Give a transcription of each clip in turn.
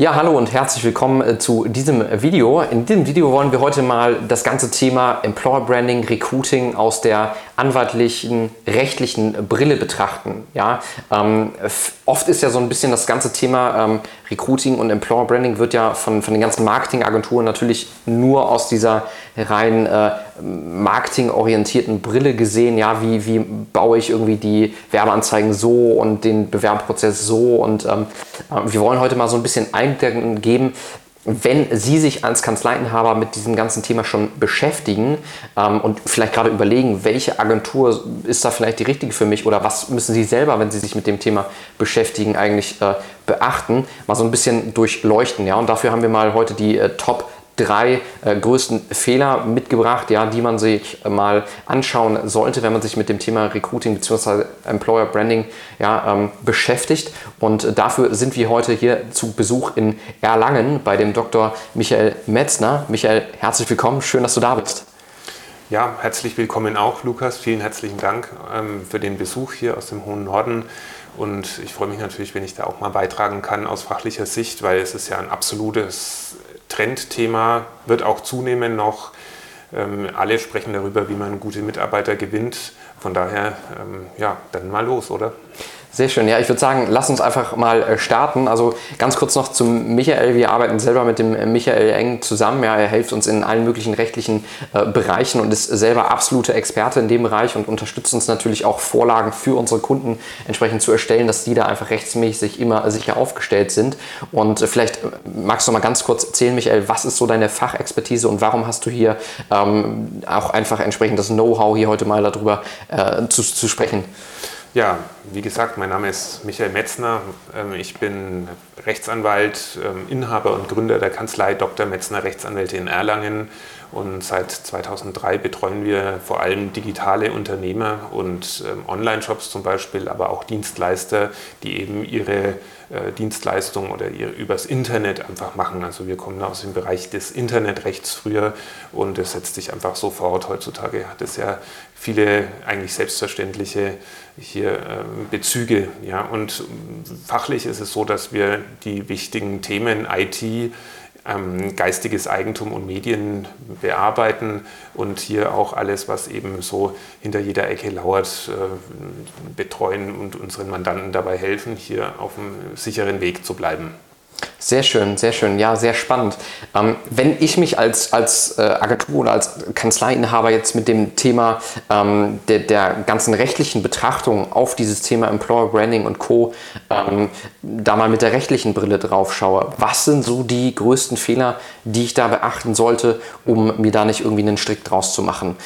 Ja, hallo und herzlich willkommen äh, zu diesem Video. In diesem Video wollen wir heute mal das ganze Thema Employer Branding, Recruiting aus der anwaltlichen, rechtlichen Brille betrachten. Ja, ähm, oft ist ja so ein bisschen das ganze Thema ähm, Recruiting und Employer Branding wird ja von, von den ganzen Marketingagenturen natürlich nur aus dieser rein äh, marketingorientierten Brille gesehen. Ja, wie, wie baue ich irgendwie die Werbeanzeigen so und den Bewerbprozess so und ähm, äh, wir wollen heute mal so ein bisschen Einblick geben, wenn Sie sich als Kanzleiinhaber mit diesem ganzen Thema schon beschäftigen ähm, und vielleicht gerade überlegen, welche Agentur ist da vielleicht die richtige für mich oder was müssen Sie selber, wenn Sie sich mit dem Thema beschäftigen, eigentlich äh, beachten, mal so ein bisschen durchleuchten. Ja? Und dafür haben wir mal heute die äh, Top drei äh, größten Fehler mitgebracht, ja, die man sich mal anschauen sollte, wenn man sich mit dem Thema Recruiting bzw. Employer Branding ja, ähm, beschäftigt. Und dafür sind wir heute hier zu Besuch in Erlangen bei dem Dr. Michael Metzner. Michael, herzlich willkommen, schön, dass du da bist. Ja, herzlich willkommen auch, Lukas. Vielen herzlichen Dank ähm, für den Besuch hier aus dem hohen Norden. Und ich freue mich natürlich, wenn ich da auch mal beitragen kann aus fachlicher Sicht, weil es ist ja ein absolutes Trendthema wird auch zunehmen noch. Ähm, alle sprechen darüber, wie man gute Mitarbeiter gewinnt. Von daher, ähm, ja, dann mal los, oder? Sehr schön. Ja, ich würde sagen, lass uns einfach mal äh, starten. Also ganz kurz noch zum Michael. Wir arbeiten selber mit dem äh, Michael eng zusammen. Ja, er hilft uns in allen möglichen rechtlichen äh, Bereichen und ist selber absolute Experte in dem Bereich und unterstützt uns natürlich auch Vorlagen für unsere Kunden entsprechend zu erstellen, dass die da einfach rechtsmäßig immer sicher aufgestellt sind. Und äh, vielleicht magst du mal ganz kurz erzählen, Michael, was ist so deine Fachexpertise und warum hast du hier ähm, auch einfach entsprechend das Know-how hier heute mal darüber äh, zu, zu sprechen? Ja, wie gesagt, mein Name ist Michael Metzner. Ähm, ich bin Rechtsanwalt, ähm, Inhaber und Gründer der Kanzlei Dr. Metzner Rechtsanwälte in Erlangen. Und seit 2003 betreuen wir vor allem digitale Unternehmer und ähm, Online-Shops zum Beispiel, aber auch Dienstleister, die eben ihre äh, Dienstleistungen oder ihr übers Internet einfach machen. Also wir kommen aus dem Bereich des Internetrechts früher und es setzt sich einfach sofort. Heutzutage hat es ja viele eigentlich selbstverständliche hier ähm, Bezüge. Ja. Und fachlich ist es so, dass wir die wichtigen Themen IT, ähm, geistiges Eigentum und Medien bearbeiten und hier auch alles, was eben so hinter jeder Ecke lauert, äh, betreuen und unseren Mandanten dabei helfen, hier auf einem sicheren Weg zu bleiben. Sehr schön, sehr schön, ja, sehr spannend. Ähm, wenn ich mich als, als äh, Agentur oder als Kanzleiinhaber jetzt mit dem Thema ähm, der, der ganzen rechtlichen Betrachtung auf dieses Thema Employer Branding und Co. Ähm, da mal mit der rechtlichen Brille drauf schaue, was sind so die größten Fehler, die ich da beachten sollte, um mir da nicht irgendwie einen Strick draus zu machen?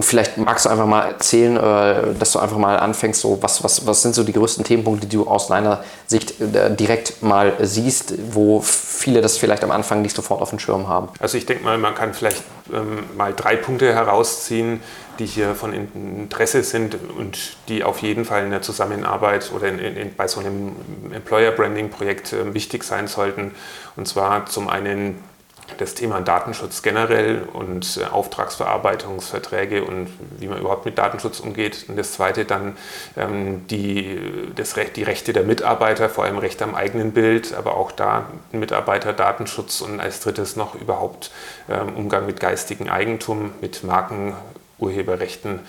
Vielleicht magst du einfach mal erzählen, äh, dass du einfach mal anfängst, so was, was, was sind so die größten Themenpunkte, die du aus deiner Sicht äh, direkt mal siehst, wo viele das vielleicht am Anfang nicht sofort auf dem Schirm haben? Also ich denke mal, man kann vielleicht ähm, mal drei Punkte herausziehen, die hier von Interesse sind und die auf jeden Fall in der Zusammenarbeit oder in, in, bei so einem Employer Branding Projekt äh, wichtig sein sollten. Und zwar zum einen das Thema Datenschutz generell und äh, Auftragsverarbeitungsverträge und wie man überhaupt mit Datenschutz umgeht. Und das zweite dann ähm, die, das Recht, die Rechte der Mitarbeiter, vor allem Recht am eigenen Bild, aber auch da Mitarbeiterdatenschutz und als drittes noch überhaupt ähm, Umgang mit geistigem Eigentum, mit Markenurheberrechten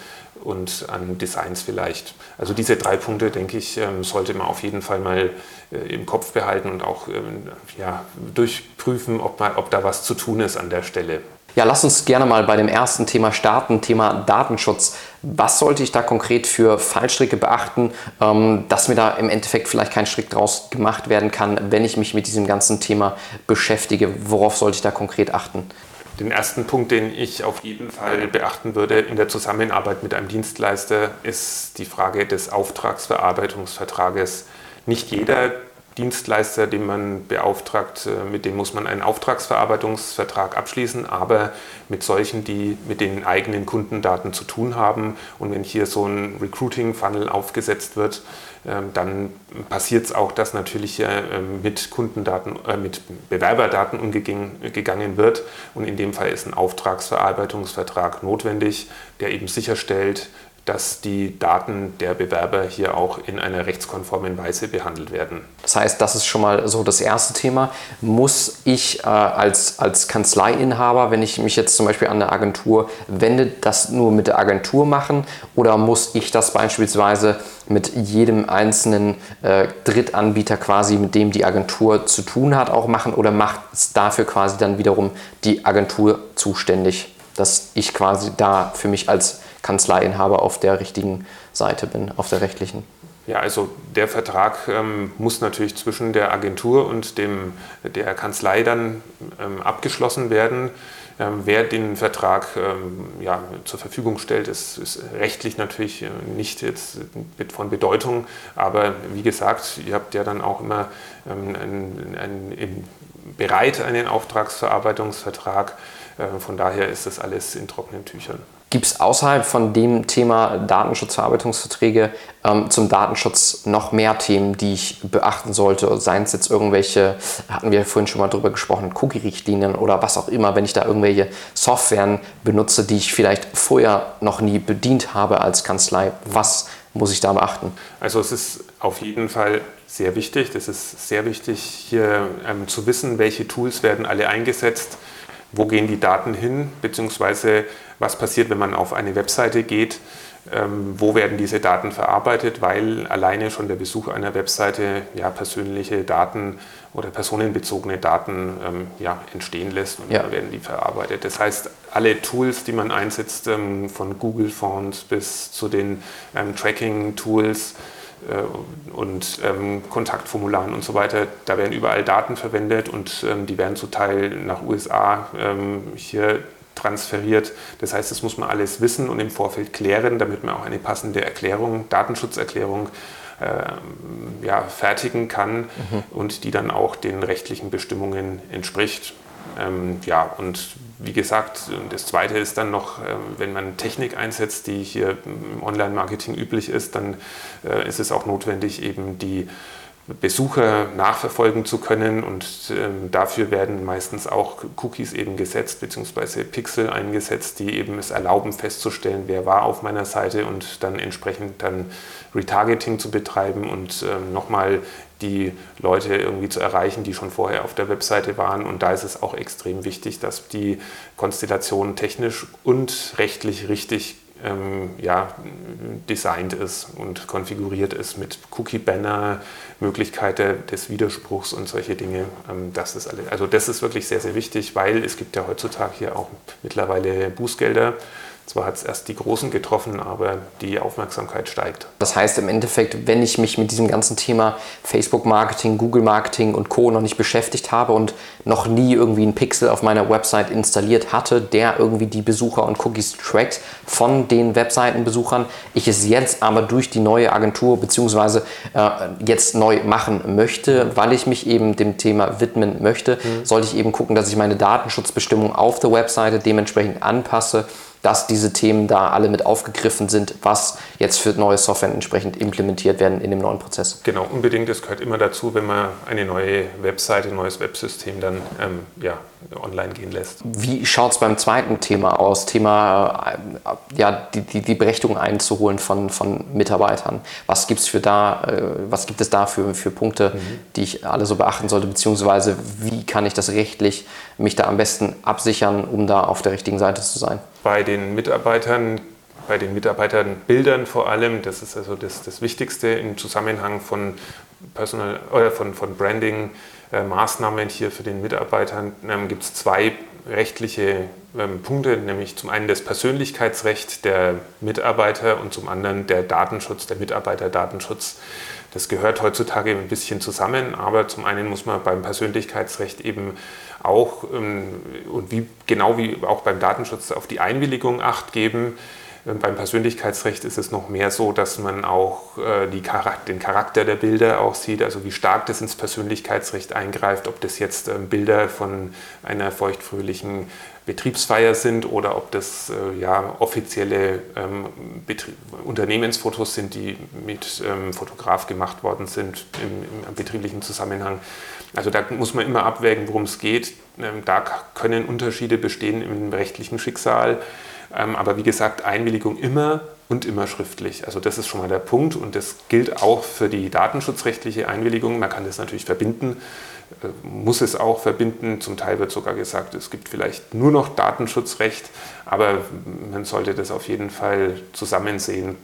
und an Designs vielleicht. Also diese drei Punkte, denke ich, ähm, sollte man auf jeden Fall mal äh, im Kopf behalten und auch ähm, ja, durchprüfen, ob, mal, ob da was zu tun ist an der Stelle. Ja, lass uns gerne mal bei dem ersten Thema starten, Thema Datenschutz. Was sollte ich da konkret für Fallstricke beachten, ähm, dass mir da im Endeffekt vielleicht kein Strick draus gemacht werden kann, wenn ich mich mit diesem ganzen Thema beschäftige? Worauf sollte ich da konkret achten? Den ersten Punkt, den ich auf jeden Fall beachten würde in der Zusammenarbeit mit einem Dienstleister, ist die Frage des Auftragsverarbeitungsvertrages. Nicht jeder Dienstleister, den man beauftragt, äh, mit dem muss man einen Auftragsverarbeitungsvertrag abschließen, aber mit solchen, die mit den eigenen Kundendaten zu tun haben. Und wenn hier so ein Recruiting-Funnel aufgesetzt wird, dann passiert es auch, dass natürlich ähm, mit Kundendaten, äh, mit Bewerberdaten umgegangen wird. Und in dem Fall ist ein Auftragsverarbeitungsvertrag notwendig, der eben sicherstellt, dass die Daten der Bewerber hier auch in einer rechtskonformen Weise behandelt werden. Das heißt, das ist schon mal so das erste Thema. Muss ich äh, als, als Kanzleiinhaber, wenn ich mich jetzt zum Beispiel an eine Agentur wende, das nur mit der Agentur machen oder muss ich das beispielsweise mit jedem einzelnen äh, Drittanbieter quasi, mit dem die Agentur zu tun hat, auch machen oder macht es dafür quasi dann wiederum die Agentur zuständig, dass ich quasi da für mich als Kanzleiinhaber auf der richtigen Seite bin, auf der rechtlichen. Ja, also der Vertrag ähm, muss natürlich zwischen der Agentur und dem, der Kanzlei dann ähm, abgeschlossen werden. Ähm, wer den Vertrag ähm, ja, zur Verfügung stellt, ist, ist, rechtlich natürlich äh, nicht jetzt von Bedeutung, aber wie gesagt, ihr habt ja dann auch immer ähm, ein, ein, ein, bereit einen Auftragsverarbeitungsvertrag. Äh, von daher ist das alles in trockenen Tüchern. Gibt es außerhalb von dem Thema Datenschutzverarbeitungsverträge ähm, zum Datenschutz noch mehr Themen, die ich beachten sollte? Seien es jetzt irgendwelche, hatten wir vorhin schon mal drüber gesprochen, Cookie-Richtlinien oder was auch immer, wenn ich da irgendwelche Softwaren benutze, die ich vielleicht vorher noch nie bedient habe als Kanzlei. Was muss ich da beachten? Also es ist auf jeden Fall sehr wichtig. Es ist sehr wichtig, hier ähm, zu wissen, welche Tools werden alle eingesetzt, wo gehen die Daten hin, beziehungsweise was passiert, wenn man auf eine Webseite geht, ähm, wo werden diese Daten verarbeitet, weil alleine schon der Besuch einer Webseite ja, persönliche Daten oder personenbezogene Daten ähm, ja, entstehen lässt und ja. dann werden die verarbeitet. Das heißt, alle Tools, die man einsetzt, ähm, von Google Fonts bis zu den ähm, Tracking-Tools, und ähm, Kontaktformularen und so weiter. Da werden überall Daten verwendet und ähm, die werden zum Teil nach USA ähm, hier transferiert. Das heißt, das muss man alles wissen und im Vorfeld klären, damit man auch eine passende Erklärung, Datenschutzerklärung äh, ja, fertigen kann mhm. und die dann auch den rechtlichen Bestimmungen entspricht. Ähm, ja, und wie gesagt, das Zweite ist dann noch, ähm, wenn man Technik einsetzt, die hier im Online-Marketing üblich ist, dann äh, ist es auch notwendig, eben die Besucher nachverfolgen zu können und ähm, dafür werden meistens auch Cookies eben gesetzt beziehungsweise Pixel eingesetzt, die eben es erlauben festzustellen, wer war auf meiner Seite und dann entsprechend dann Retargeting zu betreiben und ähm, nochmal die Leute irgendwie zu erreichen, die schon vorher auf der Webseite waren. Und da ist es auch extrem wichtig, dass die Konstellation technisch und rechtlich richtig ähm, ja, designt ist und konfiguriert ist mit Cookie-Banner, Möglichkeit des Widerspruchs und solche Dinge. Ähm, das ist alle, also das ist wirklich sehr, sehr wichtig, weil es gibt ja heutzutage hier auch mittlerweile Bußgelder zwar hat es erst die Großen getroffen, aber die Aufmerksamkeit steigt. Das heißt im Endeffekt, wenn ich mich mit diesem ganzen Thema Facebook-Marketing, Google-Marketing und Co. noch nicht beschäftigt habe und noch nie irgendwie einen Pixel auf meiner Website installiert hatte, der irgendwie die Besucher und Cookies trackt von den Webseitenbesuchern, ich es jetzt aber durch die neue Agentur bzw. Äh, jetzt neu machen möchte, weil ich mich eben dem Thema widmen möchte, mhm. sollte ich eben gucken, dass ich meine Datenschutzbestimmung auf der Webseite dementsprechend anpasse dass diese Themen da alle mit aufgegriffen sind, was jetzt für neue Software entsprechend implementiert werden in dem neuen Prozess. Genau, unbedingt. Das gehört immer dazu, wenn man eine neue Webseite, ein neues Websystem dann ähm, ja, online gehen lässt. Wie schaut es beim zweiten Thema aus? Thema äh, ja, die, die, die Berechtigung einzuholen von, von Mitarbeitern. Was, gibt's für da, äh, was gibt es da für, für Punkte, mhm. die ich alle so beachten sollte? Beziehungsweise wie kann ich das rechtlich mich da am besten absichern, um da auf der richtigen Seite zu sein? Bei den Mitarbeitern bei den Mitarbeiterbildern vor allem, das ist also das, das Wichtigste im Zusammenhang von, Personal, oder von, von Branding, äh, hier für den Mitarbeitern ähm, gibt es zwei rechtliche ähm, Punkte, nämlich zum einen das Persönlichkeitsrecht der Mitarbeiter und zum anderen der Datenschutz, der Mitarbeiterdatenschutz. Das gehört heutzutage ein bisschen zusammen, aber zum einen muss man beim Persönlichkeitsrecht eben auch ähm, und wie, genau wie auch beim Datenschutz auf die Einwilligung acht geben. Beim Persönlichkeitsrecht ist es noch mehr so, dass man auch äh, Charakter, den Charakter der Bilder auch sieht, also wie stark das ins Persönlichkeitsrecht eingreift, ob das jetzt ähm, Bilder von einer feuchtfröhlichen Betriebsfeier sind oder ob das äh, ja, offizielle ähm, Unternehmensfotos sind, die mit ähm, Fotograf gemacht worden sind im, im, betrieblichen Zusammenhang. Also da muss man immer abwägen, worum es geht. Ähm, da können Unterschiede bestehen im rechtlichen Schicksal. Ähm, aber wie gesagt, Einwilligung immer und immer schriftlich. Also das ist schon mal der Punkt und das gilt auch für die datenschutzrechtliche Einwilligung. Man kann das natürlich verbinden, äh, muss es auch verbinden. Zum Teil wird sogar gesagt, es gibt vielleicht nur noch Datenschutzrecht, aber man sollte das auf jeden Fall zusammen sehen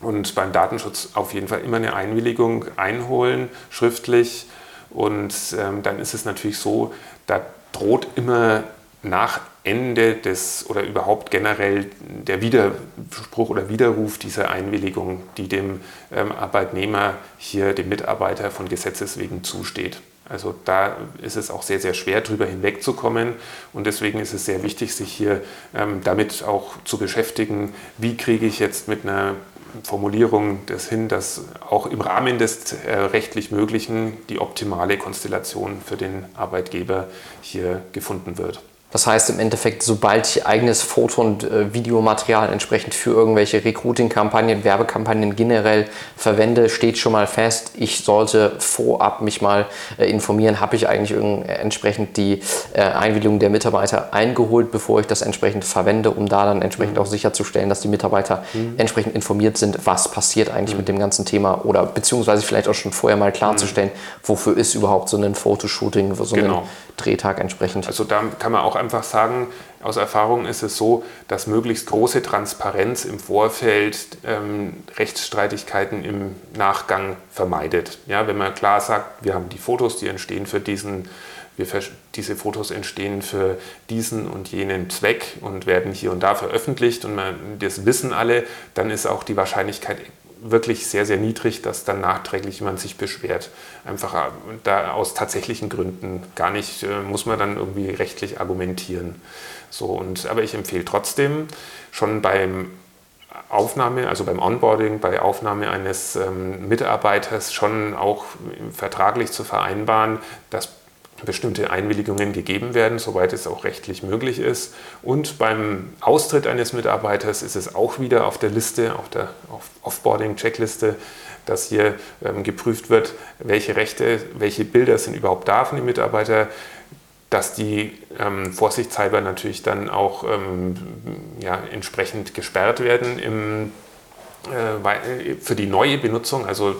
und beim Datenschutz auf jeden Fall immer eine Einwilligung einholen, schriftlich. Und ähm, dann ist es natürlich so, da droht immer nach Ende des oder überhaupt generell der Widerspruch oder Widerruf dieser Einwilligung, die dem ähm, Arbeitnehmer hier, dem Mitarbeiter von Gesetzes wegen zusteht. Also da ist es auch sehr, sehr schwer, drüber hinwegzukommen. Und deswegen ist es sehr wichtig, sich hier ähm, damit auch zu beschäftigen, wie kriege ich jetzt mit einer Formulierung das hin, dass auch im Rahmen des äh, rechtlich Möglichen die optimale Konstellation für den Arbeitgeber hier gefunden wird. Das heißt im Endeffekt, sobald ich eigenes Foto- und äh, Videomaterial entsprechend für irgendwelche Recruiting-Kampagnen, Werbekampagnen generell verwende, steht schon mal fest, ich sollte vorab mich mal äh, informieren, habe ich eigentlich äh, entsprechend die äh, Einwilligung der Mitarbeiter eingeholt, bevor ich das entsprechend verwende, um da dann entsprechend mhm. auch sicherzustellen, dass die Mitarbeiter mhm. entsprechend informiert sind, was passiert eigentlich mhm. mit dem ganzen Thema oder beziehungsweise vielleicht auch schon vorher mal klarzustellen, mhm. wofür ist überhaupt so ein Fotoshooting, so genau. ein Drehtag entsprechend. Also da kann man auch einfach sagen, aus Erfahrung ist es so, dass möglichst große Transparenz im Vorfeld ähm, Rechtsstreitigkeiten im Nachgang vermeidet. Ja, wenn man klar sagt, wir haben die Fotos, die entstehen für diesen, wir, diese Fotos entstehen für diesen und jenen Zweck und werden hier und da veröffentlicht und man, das wissen alle, dann ist auch die Wahrscheinlichkeit wirklich sehr, sehr niedrig, dass dann nachträglich jemand sich beschwert. Einfach äh, da aus tatsächlichen Gründen. Gar nicht, äh, muss man dann irgendwie rechtlich argumentieren. So, und, aber ich empfehle trotzdem schon beim Aufnahme, also beim Onboarding, bei Aufnahme eines ähm, Mitarbeiters schon auch vertraglich zu vereinbaren, dass bestimmte Einwilligungen gegeben werden, soweit es auch rechtlich möglich ist. Und beim Austritt eines Mitarbeiters ist es auch wieder auf der Liste, auf der Offboarding-Checkliste, dass hier ähm, geprüft wird, welche Rechte, welche Bilder sind überhaupt da von dem Mitarbeiter, dass die ähm, vorsichtshalber natürlich dann auch ähm, ja, entsprechend gesperrt werden im für die neue Benutzung, also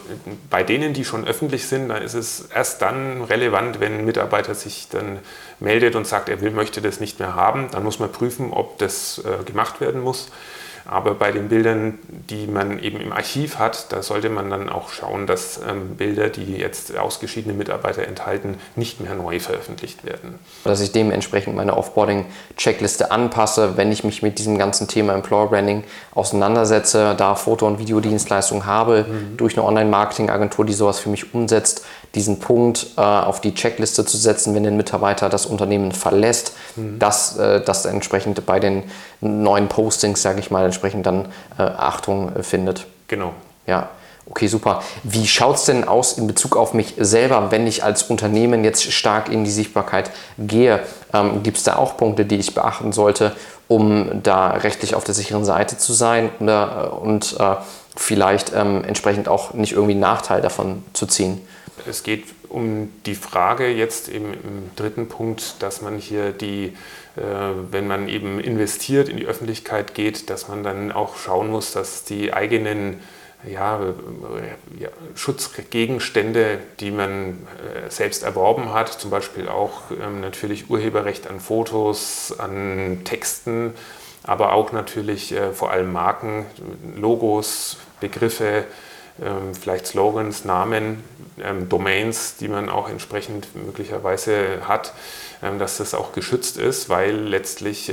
bei denen, die schon öffentlich sind, da ist es erst dann relevant, wenn ein Mitarbeiter sich dann meldet und sagt, er will, möchte das nicht mehr haben. Dann muss man prüfen, ob das äh, gemacht werden muss. Aber bei den Bildern, die man eben im Archiv hat, da sollte man dann auch schauen, dass ähm, Bilder, die jetzt ausgeschiedene Mitarbeiter enthalten, nicht mehr neu veröffentlicht werden. Dass ich dementsprechend meine Offboarding-Checkliste anpasse, wenn ich mich mit diesem ganzen Thema Employer Branding auseinandersetze, da Foto- und Videodienstleistungen habe, mhm. durch eine Online-Marketing-Agentur, die sowas für mich umsetzt, diesen Punkt äh, auf die Checkliste zu setzen, wenn ein Mitarbeiter das Unternehmen verlässt, mhm. dass äh, das entsprechend bei den neuen Postings, sage ich mal, entsprechend dann äh, Achtung äh, findet. Genau. Ja. Okay, super. Wie schaut es denn aus in Bezug auf mich selber, wenn ich als Unternehmen jetzt stark in die Sichtbarkeit gehe? Ähm, Gibt es da auch Punkte, die ich beachten sollte, um da rechtlich auf der sicheren Seite zu sein oder, äh, und äh, vielleicht ähm, entsprechend auch nicht irgendwie einen Nachteil davon zu ziehen? Es geht um die Frage jetzt im, im dritten Punkt, dass man hier die, äh, wenn man eben investiert, in die Öffentlichkeit geht, dass man dann auch schauen muss, dass die eigenen ja, ja, Schutzgegenstände, die man äh, selbst erworben hat, zum Beispiel auch ähm, natürlich Urheberrecht an Fotos, an Texten, aber auch natürlich äh, vor allem Marken, Logos, Begriffe, vielleicht Slogans, Namen, ähm, Domains, die man auch entsprechend möglicherweise hat, ähm, dass das auch geschützt ist, weil letztlich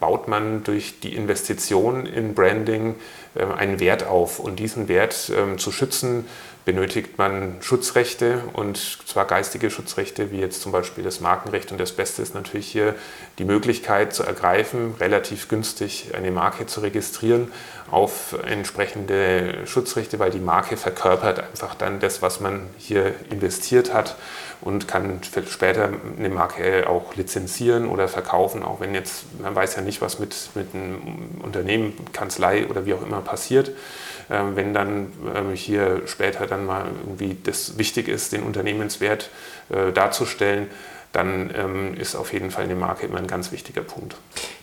baut man durch die Investition in Branding einen Wert auf. Und diesen Wert zu schützen benötigt man Schutzrechte und zwar geistige Schutzrechte, wie jetzt zum Beispiel das Markenrecht. Und das Beste ist natürlich hier die Möglichkeit zu ergreifen, relativ günstig eine Marke zu registrieren auf entsprechende Schutzrechte, weil die Marke verkörpert einfach dann das, was man hier investiert hat und kann später eine Marke auch lizenzieren oder verkaufen, auch wenn jetzt, man weiß ja nicht, was mit, mit einem Unternehmen, Kanzlei oder wie auch immer passiert. Ähm, wenn dann ähm, hier später dann mal irgendwie das wichtig ist, den Unternehmenswert äh, darzustellen, dann ähm, ist auf jeden Fall eine Marke immer ein ganz wichtiger Punkt.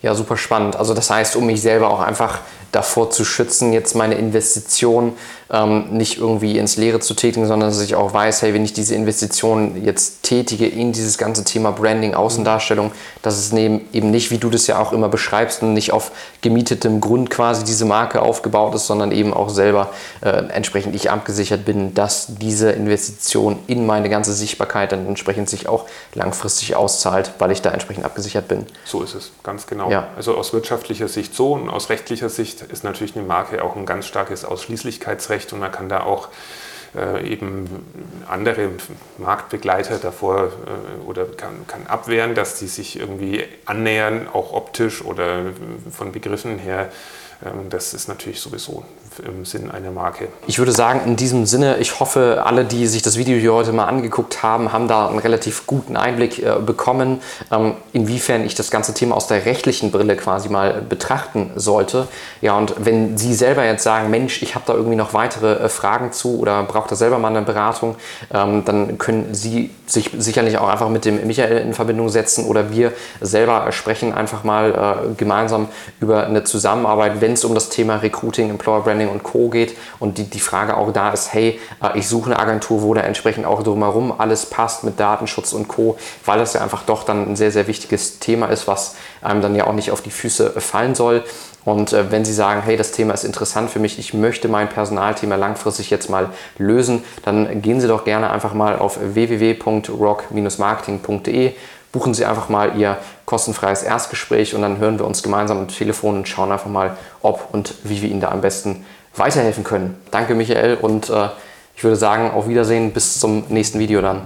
Ja, super spannend. Also das heißt, um mich selber auch einfach davor zu schützen, jetzt meine Investition ähm, nicht irgendwie ins Leere zu tätigen, sondern dass ich auch weiß, hey, wenn ich diese Investition jetzt tätige in dieses ganze Thema Branding, Außendarstellung, dass es eben nicht, wie du das ja auch immer beschreibst, nicht auf gemietetem Grund quasi diese Marke aufgebaut ist, sondern eben auch selber äh, entsprechend ich abgesichert bin, dass diese Investition in meine ganze Sichtbarkeit dann entsprechend sich auch langfristig auszahlt, weil ich da entsprechend abgesichert bin. So ist es, ganz genau. Ja. Also aus wirtschaftlicher Sicht so und aus rechtlicher Sicht ist natürlich eine Marke auch ein ganz starkes Ausschließlichkeitsrecht und man kann da auch äh, eben andere Marktbegleiter davor äh, oder kann, kann abwehren, dass die sich irgendwie annähern, auch optisch oder von Begriffen her. Ähm, das ist natürlich sowieso im Sinn einer Marke. Ich würde sagen, in diesem Sinne, ich hoffe, alle, die sich das Video hier heute mal angeguckt haben, haben da einen relativ guten Einblick äh, bekommen, ähm, inwiefern ich das ganze Thema aus der rechtlichen Brille quasi mal betrachten sollte. Ja, und wenn Sie selber jetzt sagen, Mensch, ich habe da irgendwie noch weitere äh, Fragen zu oder brauche da selber mal eine Beratung, ähm, dann können Sie sich sicherlich auch einfach mit dem Michael in Verbindung setzen oder wir selber sprechen einfach mal äh, gemeinsam über eine Zusammenarbeit, wenn es um das Thema Recruiting, Employer Branding und Co. geht und die, die Frage auch da ist, hey, äh, ich suche eine Agentur, wo da entsprechend auch drumherum alles passt mit Datenschutz und Co., weil das ja einfach doch dann ein sehr, sehr wichtiges Thema ist, was einem dann ja auch nicht auf die Füße fallen soll. Und äh, wenn Sie sagen, hey, das Thema ist interessant für mich, ich möchte mein Personalthema langfristig jetzt mal lösen, dann gehen Sie doch gerne einfach mal auf www.rock-marketing.de buchen Sie einfach mal Ihr kostenfreies Erstgespräch und dann hören wir uns gemeinsam am Telefon und schauen einfach mal, ob und wie wir Ihnen da am besten weiterhelfen können. Danke Michael und äh, ich würde sagen, auf Wiedersehen, bis zum nächsten Video dann.